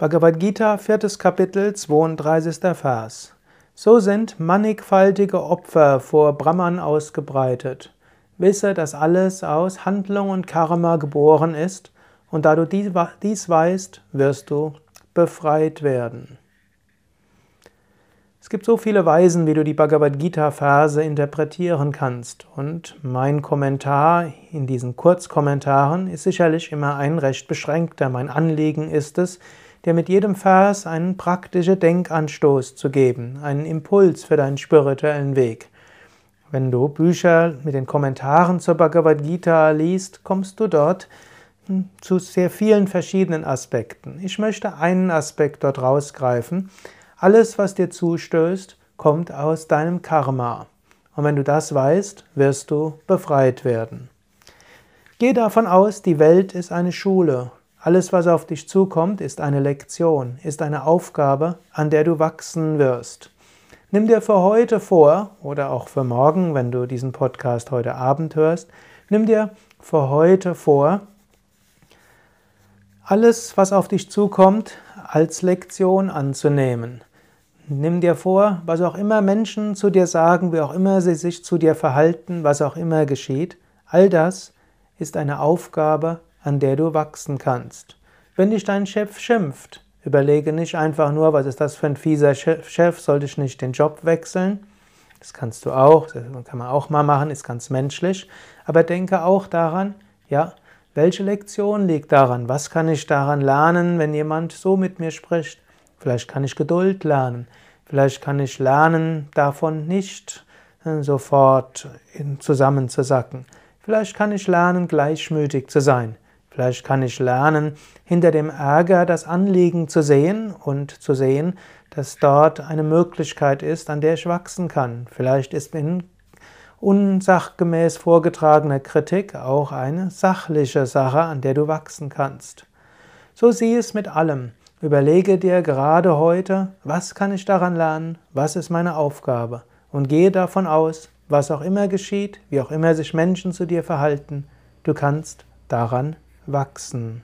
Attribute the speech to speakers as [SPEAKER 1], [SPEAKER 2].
[SPEAKER 1] Bhagavad Gita, viertes Kapitel, 32. Vers. So sind mannigfaltige Opfer vor Brahman ausgebreitet. Wisse, dass alles aus Handlung und Karma geboren ist, und da du dies weißt, wirst du befreit werden. Es gibt so viele Weisen, wie du die Bhagavad Gita-Verse interpretieren kannst. Und mein Kommentar in diesen Kurzkommentaren ist sicherlich immer ein recht beschränkter. Mein Anliegen ist es, dir mit jedem Vers einen praktischen Denkanstoß zu geben, einen Impuls für deinen spirituellen Weg. Wenn du Bücher mit den Kommentaren zur Bhagavad Gita liest, kommst du dort hm, zu sehr vielen verschiedenen Aspekten. Ich möchte einen Aspekt dort rausgreifen. Alles, was dir zustößt, kommt aus deinem Karma. Und wenn du das weißt, wirst du befreit werden. Geh davon aus, die Welt ist eine Schule alles, was auf dich zukommt, ist eine Lektion, ist eine Aufgabe, an der du wachsen wirst. Nimm dir für heute vor, oder auch für morgen, wenn du diesen Podcast heute Abend hörst, nimm dir für heute vor, alles, was auf dich zukommt, als Lektion anzunehmen. Nimm dir vor, was auch immer Menschen zu dir sagen, wie auch immer sie sich zu dir verhalten, was auch immer geschieht, all das ist eine Aufgabe, an der du wachsen kannst. Wenn dich dein Chef schimpft, überlege nicht einfach nur, was ist das für ein fieser Chef, sollte ich nicht den Job wechseln? Das kannst du auch, das kann man auch mal machen, ist ganz menschlich. Aber denke auch daran, ja, welche Lektion liegt daran? Was kann ich daran lernen, wenn jemand so mit mir spricht? Vielleicht kann ich Geduld lernen. Vielleicht kann ich lernen, davon nicht äh, sofort zusammenzusacken. Vielleicht kann ich lernen, gleichmütig zu sein. Vielleicht kann ich lernen, hinter dem Ärger das Anliegen zu sehen und zu sehen, dass dort eine Möglichkeit ist, an der ich wachsen kann. Vielleicht ist in unsachgemäß vorgetragener Kritik auch eine sachliche Sache, an der du wachsen kannst. So sieh es mit allem. Überlege dir gerade heute, was kann ich daran lernen, was ist meine Aufgabe und gehe davon aus, was auch immer geschieht, wie auch immer sich Menschen zu dir verhalten, du kannst daran wachsen.